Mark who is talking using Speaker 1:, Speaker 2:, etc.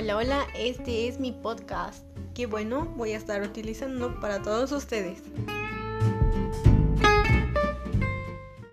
Speaker 1: Hola, hola, este es mi podcast. Que bueno, voy a estar utilizando para todos ustedes.